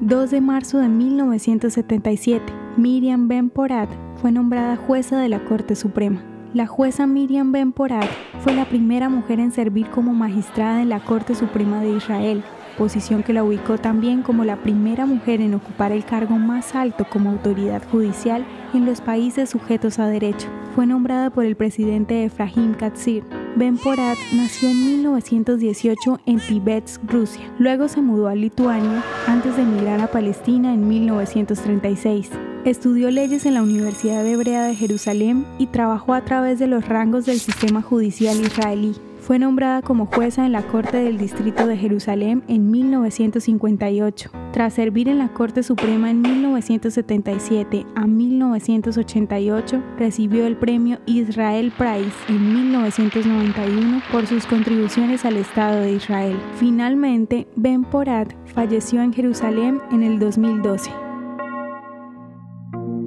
2 de marzo de 1977, Miriam Ben Porat fue nombrada jueza de la Corte Suprema. La jueza Miriam Ben Porat fue la primera mujer en servir como magistrada en la Corte Suprema de Israel, posición que la ubicó también como la primera mujer en ocupar el cargo más alto como autoridad judicial en los países sujetos a derecho. Fue nombrada por el presidente Efraim Katzir. Ben Porat nació en 1918 en Tibet, Rusia. Luego se mudó a Lituania antes de emigrar a Palestina en 1936. Estudió leyes en la Universidad Hebrea de Jerusalén y trabajó a través de los rangos del sistema judicial israelí. Fue nombrada como jueza en la Corte del Distrito de Jerusalén en 1958. Tras servir en la Corte Suprema en 1977 a 1988, recibió el premio Israel Prize en 1991 por sus contribuciones al Estado de Israel. Finalmente, Ben Porat falleció en Jerusalén en el 2012.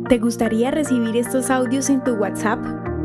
¿Te gustaría recibir estos audios en tu WhatsApp?